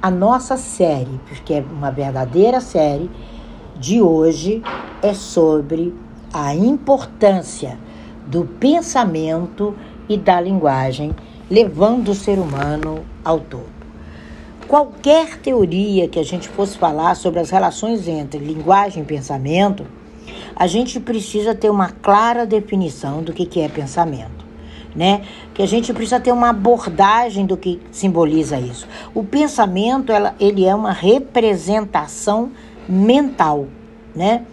a nossa série, porque é uma verdadeira série de hoje, é sobre a importância do pensamento e da linguagem, levando o ser humano ao todo. Qualquer teoria que a gente fosse falar sobre as relações entre linguagem e pensamento, a gente precisa ter uma clara definição do que é pensamento. Né? Que a gente precisa ter uma abordagem do que simboliza isso. O pensamento, ela, ele é uma representação mental, né?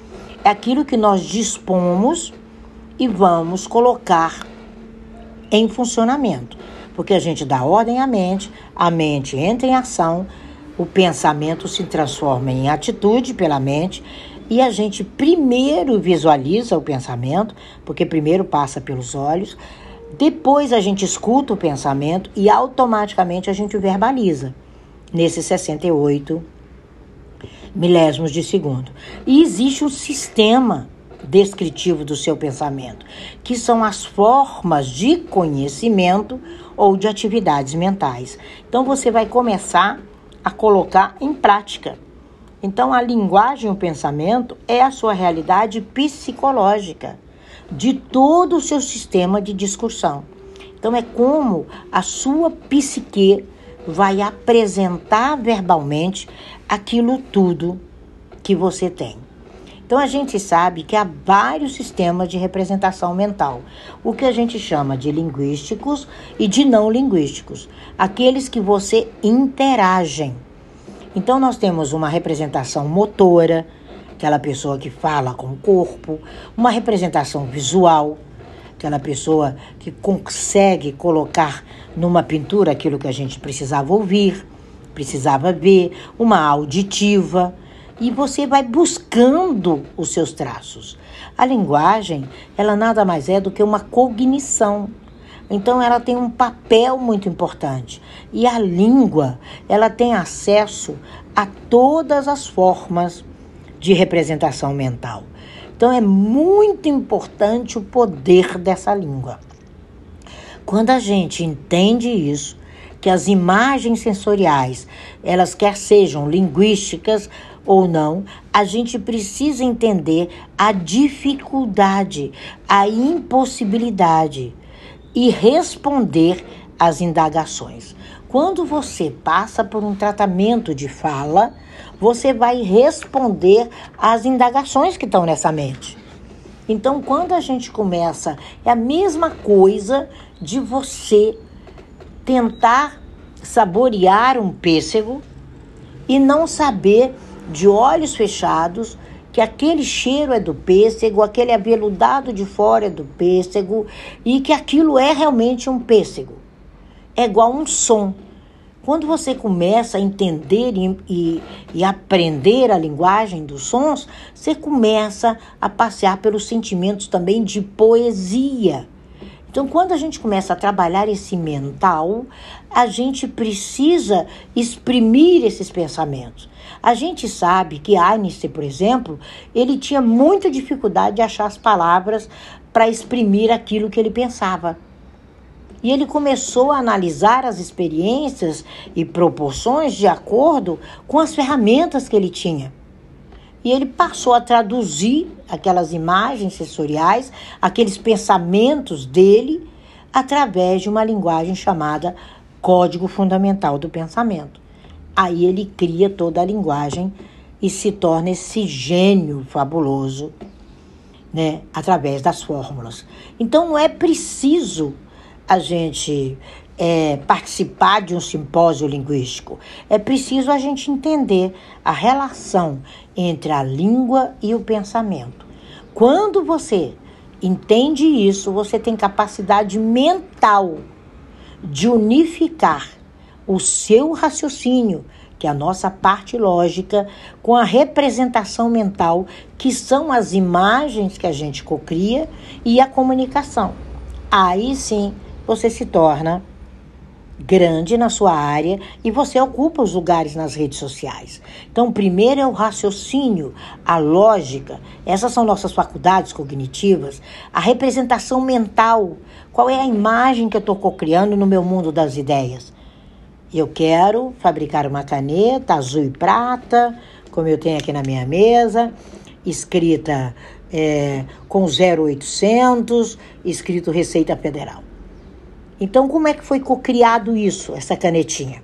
É aquilo que nós dispomos e vamos colocar em funcionamento. Porque a gente dá ordem à mente, a mente entra em ação, o pensamento se transforma em atitude pela mente e a gente primeiro visualiza o pensamento, porque primeiro passa pelos olhos, depois a gente escuta o pensamento e automaticamente a gente verbaliza nesses 68 milésimos de segundo. E existe um sistema descritivo do seu pensamento, que são as formas de conhecimento ou de atividades mentais. Então você vai começar a colocar em prática. Então a linguagem, o pensamento é a sua realidade psicológica de todo o seu sistema de discussão. Então é como a sua psique vai apresentar verbalmente aquilo tudo que você tem. Então a gente sabe que há vários sistemas de representação mental, o que a gente chama de linguísticos e de não linguísticos, aqueles que você interagem. Então nós temos uma representação motora, aquela pessoa que fala com o corpo, uma representação visual, aquela pessoa que consegue colocar numa pintura aquilo que a gente precisava ouvir, precisava ver, uma auditiva e você vai buscando os seus traços. A linguagem, ela nada mais é do que uma cognição. Então ela tem um papel muito importante. E a língua, ela tem acesso a todas as formas de representação mental. Então é muito importante o poder dessa língua. Quando a gente entende isso, que as imagens sensoriais, elas quer sejam linguísticas ou não, a gente precisa entender a dificuldade, a impossibilidade e responder às indagações. Quando você passa por um tratamento de fala, você vai responder às indagações que estão nessa mente. Então, quando a gente começa, é a mesma coisa de você tentar saborear um pêssego e não saber de olhos fechados que aquele cheiro é do pêssego, aquele aveludado de fora é do pêssego e que aquilo é realmente um pêssego. É igual um som. Quando você começa a entender e, e, e, aprender a linguagem dos sons, você começa a passear pelos sentimentos também de poesia. Então, quando a gente começa a trabalhar esse mental, a gente precisa exprimir esses pensamentos. A gente sabe que Einstein, por exemplo, ele tinha muita dificuldade de achar as palavras para exprimir aquilo que ele pensava. E ele começou a analisar as experiências e proporções de acordo com as ferramentas que ele tinha. E ele passou a traduzir aquelas imagens sensoriais, aqueles pensamentos dele, através de uma linguagem chamada Código Fundamental do Pensamento. Aí ele cria toda a linguagem e se torna esse gênio fabuloso, né, através das fórmulas. Então não é preciso a gente é, participar de um simpósio linguístico, é preciso a gente entender a relação entre a língua e o pensamento. Quando você entende isso, você tem capacidade mental de unificar o seu raciocínio, que é a nossa parte lógica, com a representação mental, que são as imagens que a gente cocria, e a comunicação. Aí sim você se torna grande na sua área e você ocupa os lugares nas redes sociais. Então, primeiro é o raciocínio, a lógica, essas são nossas faculdades cognitivas, a representação mental, qual é a imagem que eu estou criando no meu mundo das ideias. Eu quero fabricar uma caneta azul e prata, como eu tenho aqui na minha mesa, escrita é, com 0800, escrito Receita Federal. Então, como é que foi criado isso, essa canetinha?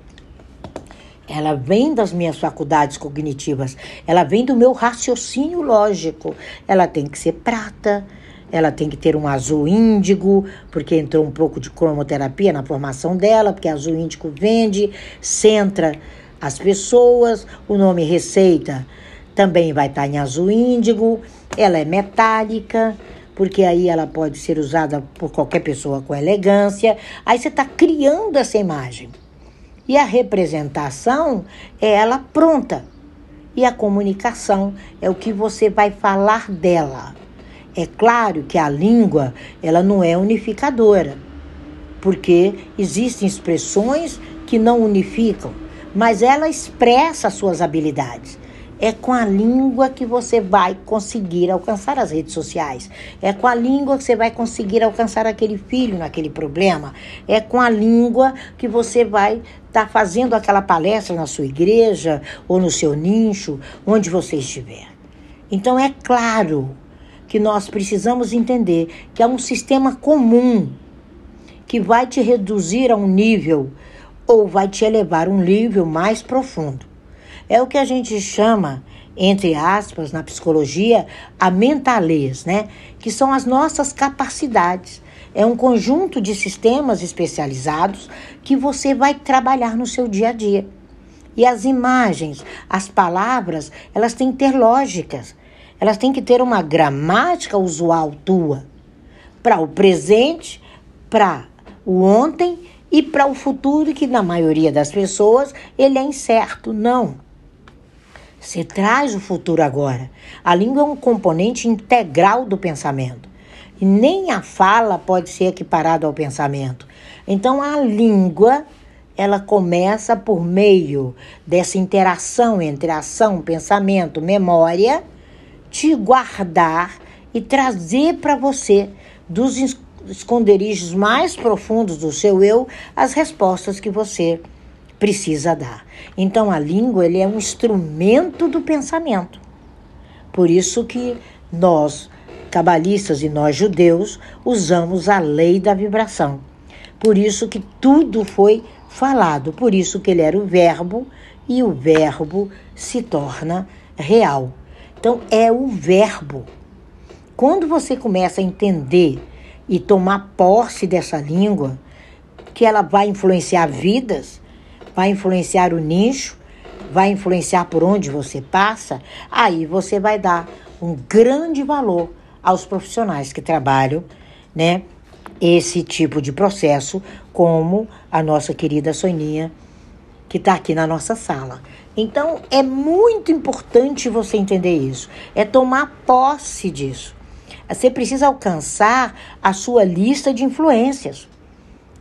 Ela vem das minhas faculdades cognitivas, ela vem do meu raciocínio lógico. Ela tem que ser prata, ela tem que ter um azul índigo, porque entrou um pouco de cromoterapia na formação dela, porque azul índigo vende, centra as pessoas. O nome receita também vai estar em azul índigo. Ela é metálica, porque aí ela pode ser usada por qualquer pessoa com elegância. Aí você está criando essa imagem. E a representação é ela pronta. E a comunicação é o que você vai falar dela. É claro que a língua, ela não é unificadora, porque existem expressões que não unificam, mas ela expressa suas habilidades. É com a língua que você vai conseguir alcançar as redes sociais. É com a língua que você vai conseguir alcançar aquele filho naquele problema. É com a língua que você vai estar tá fazendo aquela palestra na sua igreja ou no seu nicho, onde você estiver. Então é claro que nós precisamos entender que é um sistema comum que vai te reduzir a um nível ou vai te elevar a um nível mais profundo. É o que a gente chama, entre aspas, na psicologia, a mentalez, né? Que são as nossas capacidades. É um conjunto de sistemas especializados que você vai trabalhar no seu dia a dia. E as imagens, as palavras, elas têm que ter lógicas. Elas têm que ter uma gramática usual tua para o presente, para o ontem e para o futuro, que na maioria das pessoas ele é incerto. Não. Você traz o futuro agora. A língua é um componente integral do pensamento. E nem a fala pode ser equiparada ao pensamento. Então a língua ela começa por meio dessa interação entre ação, pensamento, memória te guardar e trazer para você dos esconderijos mais profundos do seu eu as respostas que você precisa dar. Então a língua ele é um instrumento do pensamento. Por isso que nós cabalistas e nós judeus usamos a lei da vibração. Por isso que tudo foi falado, por isso que ele era o verbo e o verbo se torna real. Então, é o verbo. Quando você começa a entender e tomar posse dessa língua, que ela vai influenciar vidas, vai influenciar o nicho, vai influenciar por onde você passa, aí você vai dar um grande valor aos profissionais que trabalham, né? Esse tipo de processo, como a nossa querida Soninha, que está aqui na nossa sala. Então é muito importante você entender isso, é tomar posse disso. Você precisa alcançar a sua lista de influências.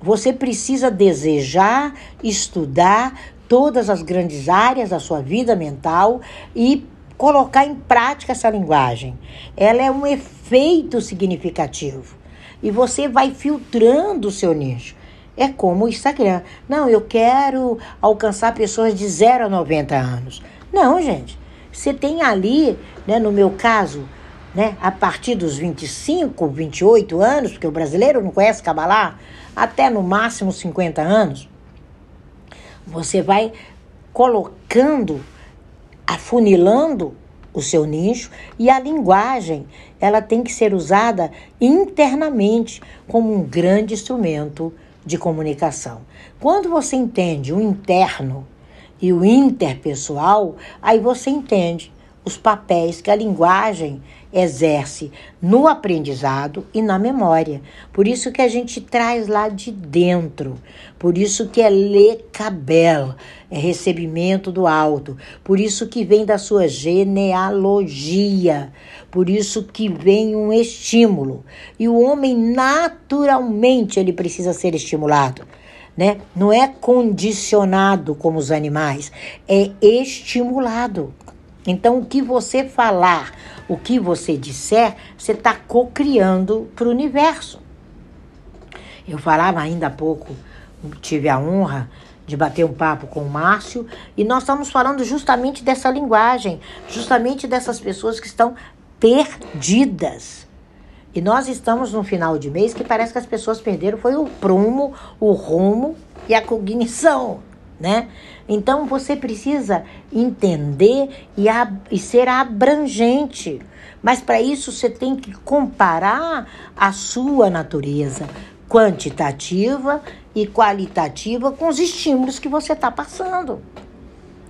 Você precisa desejar, estudar todas as grandes áreas da sua vida mental e colocar em prática essa linguagem. Ela é um efeito significativo. E você vai filtrando o seu nicho. É como o Instagram. Não, eu quero alcançar pessoas de 0 a 90 anos. Não, gente. Você tem ali, né, no meu caso, né, a partir dos 25, 28 anos, porque o brasileiro não conhece Cabalá, até no máximo 50 anos, você vai colocando, afunilando o seu nicho e a linguagem, ela tem que ser usada internamente como um grande instrumento de comunicação. Quando você entende o interno e o interpessoal, aí você entende os papéis que a linguagem exerce no aprendizado e na memória. Por isso que a gente traz lá de dentro. Por isso que é lecabel, é recebimento do alto. Por isso que vem da sua genealogia. Por isso que vem um estímulo. E o homem naturalmente ele precisa ser estimulado. Né? Não é condicionado como os animais, é estimulado. Então, o que você falar, o que você disser, você está co-criando para o universo. Eu falava ainda há pouco, tive a honra de bater um papo com o Márcio e nós estamos falando justamente dessa linguagem, justamente dessas pessoas que estão perdidas. E nós estamos no final de mês que parece que as pessoas perderam foi o prumo, o rumo e a cognição, né? Então você precisa entender e, e ser abrangente. Mas para isso você tem que comparar a sua natureza quantitativa e qualitativa com os estímulos que você está passando.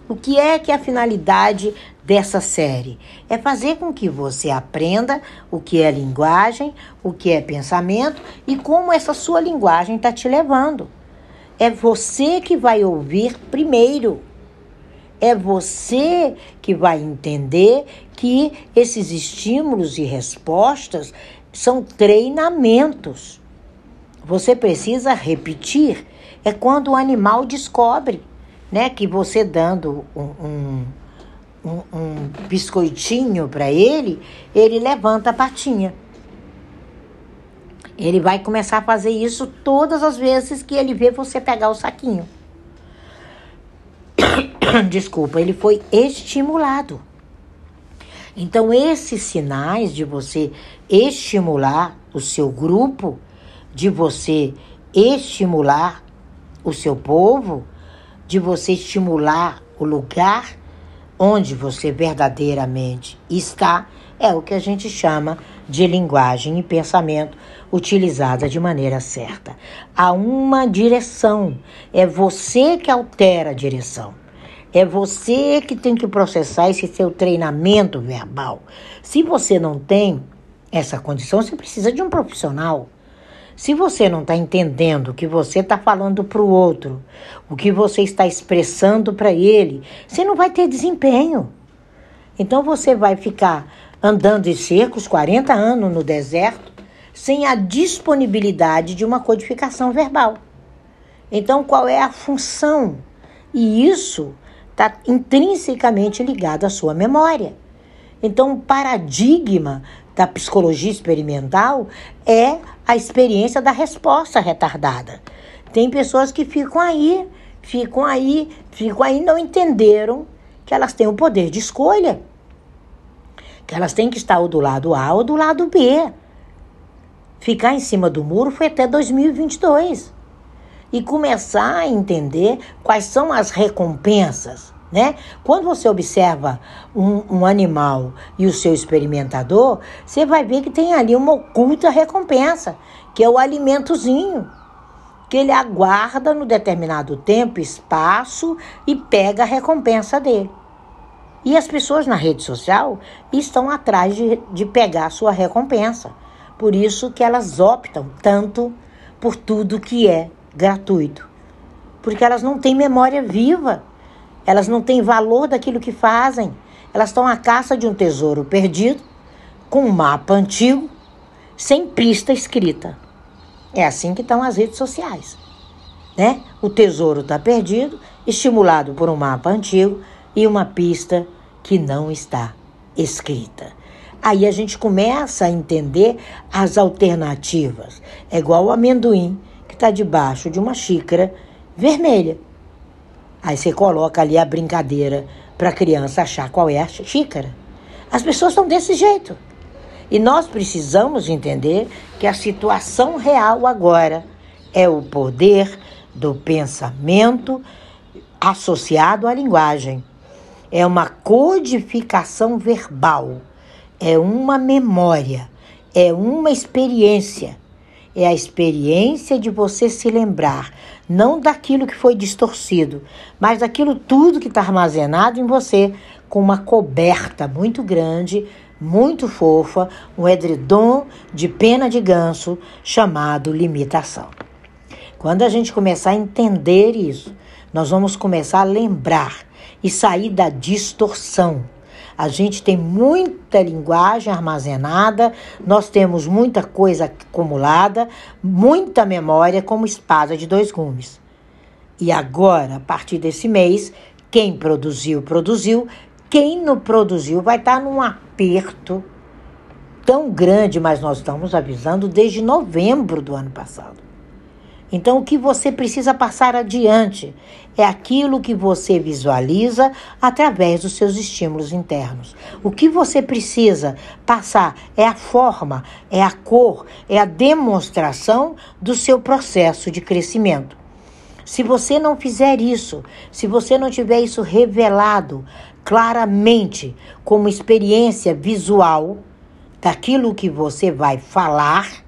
O que é que é a finalidade dessa série? É fazer com que você aprenda o que é linguagem, o que é pensamento e como essa sua linguagem está te levando. É você que vai ouvir primeiro. É você que vai entender que esses estímulos e respostas são treinamentos. Você precisa repetir. É quando o animal descobre né? Que você dando um, um, um, um biscoitinho para ele, ele levanta a patinha. Ele vai começar a fazer isso todas as vezes que ele vê você pegar o saquinho. Desculpa, ele foi estimulado. Então, esses sinais de você estimular o seu grupo, de você estimular o seu povo, de você estimular o lugar onde você verdadeiramente está, é o que a gente chama de linguagem e pensamento utilizada de maneira certa. Há uma direção, é você que altera a direção. É você que tem que processar esse seu treinamento verbal. Se você não tem essa condição, você precisa de um profissional. Se você não está entendendo o que você está falando para o outro, o que você está expressando para ele, você não vai ter desempenho. Então você vai ficar andando em cercos 40 anos no deserto sem a disponibilidade de uma codificação verbal. Então, qual é a função? E isso está intrinsecamente ligado à sua memória. Então, o paradigma da psicologia experimental é a experiência da resposta retardada. Tem pessoas que ficam aí, ficam aí, ficam aí, não entenderam que elas têm o poder de escolha. Elas têm que estar ou do lado A ou do lado B. Ficar em cima do muro foi até 2022. E começar a entender quais são as recompensas né? Quando você observa um, um, animal e o seu experimentador, você vai ver que tem ali uma oculta recompensa, que é o alimentozinho, que ele aguarda no determinado tempo, espaço e pega a recompensa dele. E as pessoas na rede social estão atrás de, de pegar sua recompensa. Por isso que elas optam tanto por tudo que é gratuito. Porque elas não têm memória viva elas não têm valor daquilo que fazem. Elas estão à caça de um tesouro perdido, com um mapa antigo, sem pista escrita. É assim que estão as redes sociais. Né? O tesouro está perdido, estimulado por um mapa antigo e uma pista que não está escrita. Aí a gente começa a entender as alternativas. É igual o amendoim que está debaixo de uma xícara vermelha. Aí você coloca ali a brincadeira para a criança achar qual é a xícara. As pessoas estão desse jeito. E nós precisamos entender que a situação real agora é o poder do pensamento associado à linguagem. É uma codificação verbal, é uma memória, é uma experiência. É a experiência de você se lembrar não daquilo que foi distorcido, mas daquilo tudo que está armazenado em você, com uma coberta muito grande, muito fofa, um edredom de pena de ganso chamado limitação. Quando a gente começar a entender isso, nós vamos começar a lembrar e sair da distorção a gente tem muita linguagem armazenada, nós temos muita coisa acumulada, muita memória como espada de dois gumes. E agora, a partir desse mês, quem produziu, produziu. Quem não produziu vai estar num aperto tão grande, mas nós estamos avisando desde novembro do ano passado. Então, o que você precisa passar adiante é aquilo que você visualiza através dos seus estímulos internos. O que você precisa passar é a forma, é a cor, é a demonstração do seu processo de crescimento. Se você não fizer isso, se você não tiver isso revelado claramente como experiência visual daquilo que você vai falar,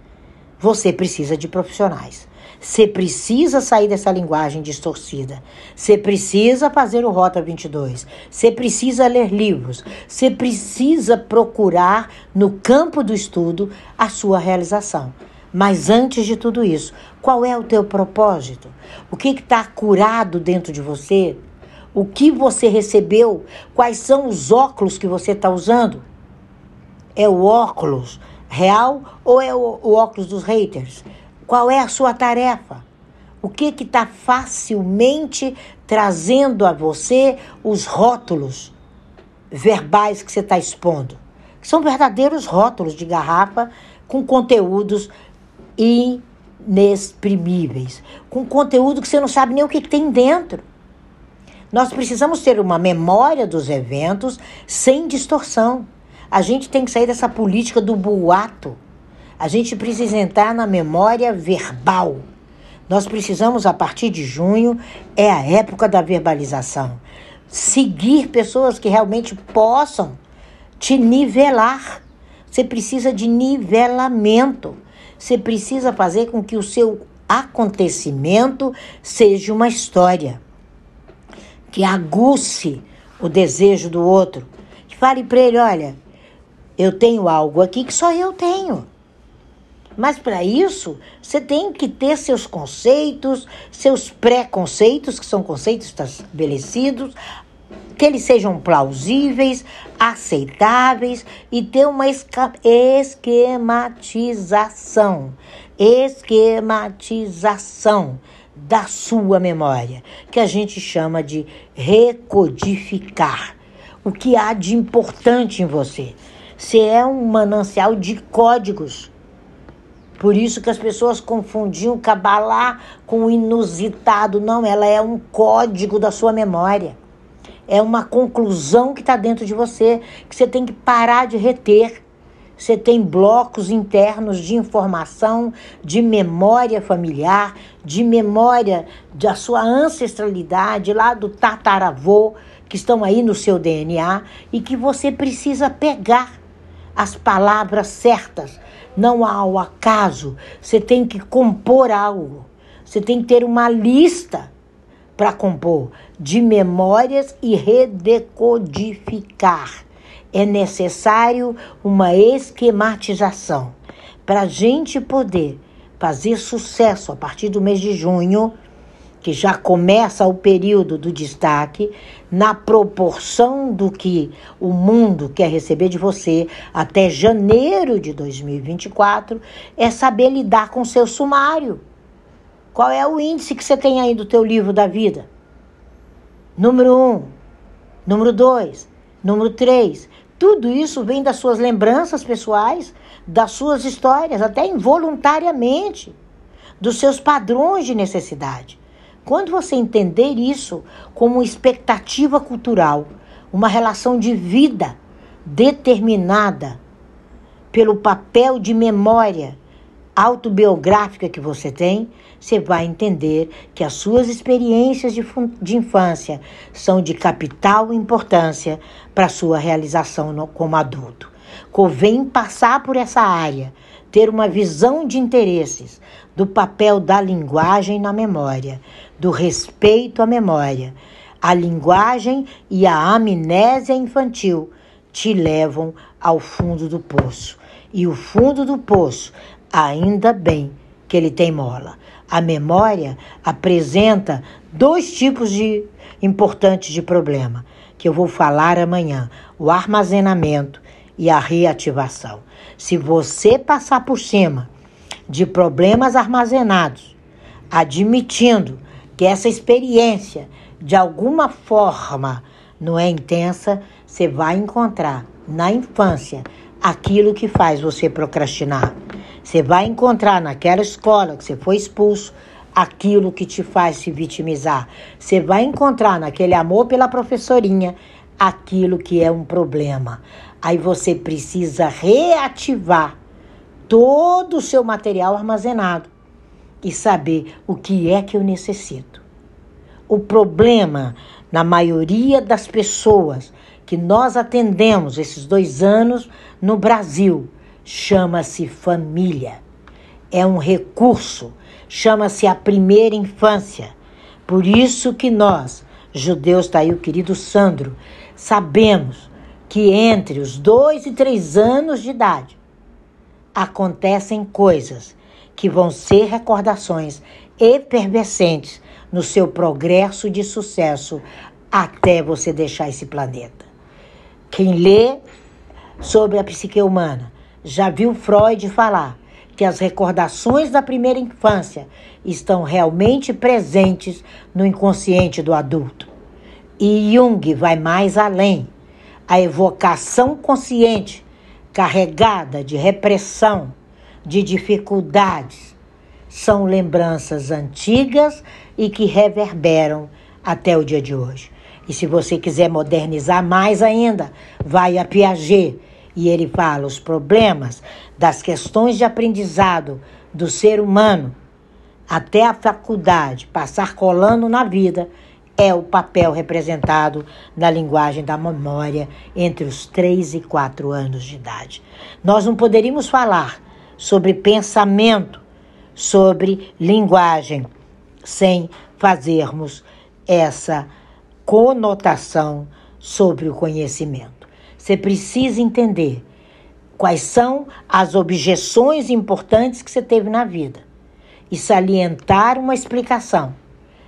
você precisa de profissionais. Você precisa sair dessa linguagem distorcida. Você precisa fazer o Rota 22. Você precisa ler livros. Você precisa procurar no campo do estudo a sua realização. Mas antes de tudo isso, qual é o teu propósito? O que está curado dentro de você? O que você recebeu? Quais são os óculos que você está usando? É o óculos real ou é o, o óculos dos haters? Qual é a sua tarefa? O que está facilmente trazendo a você os rótulos verbais que você está expondo? São verdadeiros rótulos de garrafa com conteúdos inexprimíveis, com conteúdo que você não sabe nem o que, que tem dentro. Nós precisamos ter uma memória dos eventos sem distorção. A gente tem que sair dessa política do boato a gente precisa entrar na memória verbal. Nós precisamos, a partir de junho, é a época da verbalização. Seguir pessoas que realmente possam te nivelar. Você precisa de nivelamento. Você precisa fazer com que o seu acontecimento seja uma história que aguce o desejo do outro. Que fale para ele: olha, eu tenho algo aqui que só eu tenho. Mas para isso, você tem que ter seus conceitos, seus preconceitos, que são conceitos estabelecidos, que eles sejam plausíveis, aceitáveis e ter uma esquematização. Esquematização da sua memória, que a gente chama de recodificar. O que há de importante em você. Você é um manancial de códigos por isso que as pessoas confundiam Kabbalah com o inusitado. Não, ela é um código da sua memória. É uma conclusão que está dentro de você, que você tem que parar de reter. Você tem blocos internos de informação, de memória familiar, de memória da sua ancestralidade, lá do tataravô, que estão aí no seu DNA e que você precisa pegar as palavras certas não há o acaso. Você tem que compor algo. Você tem que ter uma lista para compor de memórias e redecodificar. É necessário uma esquematização para a gente poder fazer sucesso a partir do mês de junho que já começa o período do destaque, na proporção do que o mundo quer receber de você até janeiro de 2024, é saber lidar com o seu sumário. Qual é o índice que você tem aí do teu livro da vida? Número um, número dois, número três. Tudo isso vem das suas lembranças pessoais, das suas histórias, até involuntariamente, dos seus padrões de necessidade. Quando você entender isso como expectativa cultural, uma relação de vida determinada pelo papel de memória autobiográfica que você tem, você vai entender que as suas experiências de, de infância são de capital importância para a sua realização no, como adulto. Convém passar por essa área, ter uma visão de interesses do papel da linguagem na memória, do respeito à memória. A linguagem e a amnésia infantil te levam ao fundo do poço. E o fundo do poço, ainda bem que ele tem mola. A memória apresenta dois tipos de importantes de problema, que eu vou falar amanhã: o armazenamento e a reativação. Se você passar por cima de problemas armazenados, admitindo que essa experiência, de alguma forma, não é intensa, você vai encontrar na infância aquilo que faz você procrastinar. Você vai encontrar naquela escola que você foi expulso aquilo que te faz se vitimizar. Você vai encontrar naquele amor pela professorinha aquilo que é um problema. Aí você precisa reativar todo o seu material armazenado e saber o que é que eu necessito. O problema, na maioria das pessoas que nós atendemos esses dois anos no Brasil, chama-se família. É um recurso, chama-se a primeira infância. Por isso que nós, judeus, está aí o querido Sandro, sabemos que entre os dois e três anos de idade acontecem coisas que vão ser recordações efervescentes no seu progresso de sucesso até você deixar esse planeta. Quem lê sobre a psique humana já viu Freud falar que as recordações da primeira infância estão realmente presentes no inconsciente do adulto. E Jung vai mais além. A evocação consciente, carregada de repressão, de dificuldades, são lembranças antigas e que reverberam até o dia de hoje. E se você quiser modernizar mais ainda, vai a Piaget e ele fala os problemas das questões de aprendizado do ser humano até a faculdade, passar colando na vida, é o papel representado na linguagem da memória entre os 3 e 4 anos de idade. Nós não poderíamos falar sobre pensamento, sobre linguagem, sem fazermos essa conotação sobre o conhecimento. Você precisa entender quais são as objeções importantes que você teve na vida e salientar uma explicação,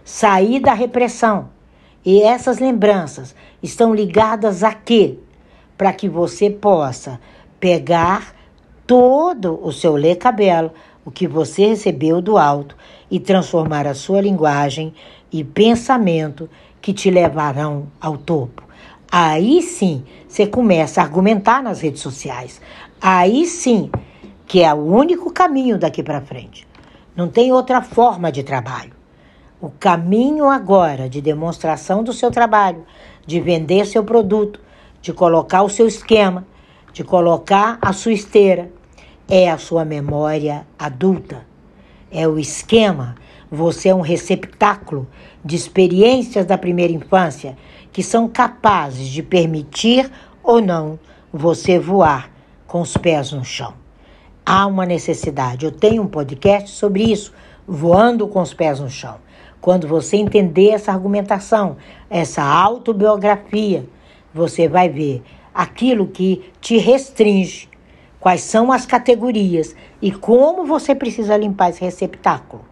sair da repressão. E essas lembranças estão ligadas a quê? Para que você possa pegar todo o seu lê cabelo, o que você recebeu do alto, e transformar a sua linguagem e pensamento que te levarão ao topo. Aí sim você começa a argumentar nas redes sociais. Aí sim que é o único caminho daqui para frente. Não tem outra forma de trabalho. O caminho agora de demonstração do seu trabalho, de vender seu produto, de colocar o seu esquema, de colocar a sua esteira, é a sua memória adulta. É o esquema. Você é um receptáculo de experiências da primeira infância que são capazes de permitir ou não você voar com os pés no chão. Há uma necessidade. Eu tenho um podcast sobre isso, voando com os pés no chão. Quando você entender essa argumentação, essa autobiografia, você vai ver aquilo que te restringe, quais são as categorias e como você precisa limpar esse receptáculo.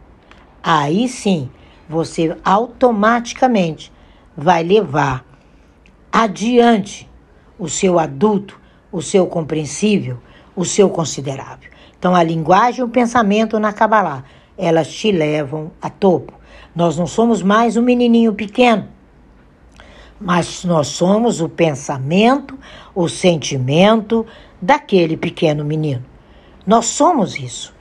Aí sim, você automaticamente vai levar adiante o seu adulto, o seu compreensível, o seu considerável. Então, a linguagem e o pensamento na Kabbalah, elas te levam a topo. Nós não somos mais um menininho pequeno, mas nós somos o pensamento, o sentimento daquele pequeno menino. Nós somos isso.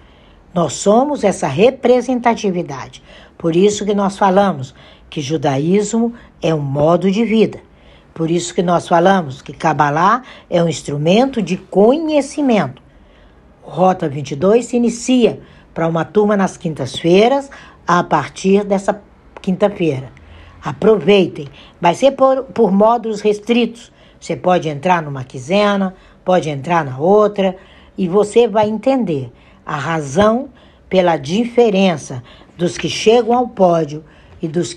Nós somos essa representatividade. Por isso que nós falamos que judaísmo é um modo de vida. Por isso que nós falamos que Kabbalah é um instrumento de conhecimento. Rota 22 se inicia para uma turma nas quintas-feiras, a partir dessa quinta-feira. Aproveitem. Vai ser por, por módulos restritos. Você pode entrar numa quinzena, pode entrar na outra, e você vai entender a razão pela diferença dos que chegam ao pódio e dos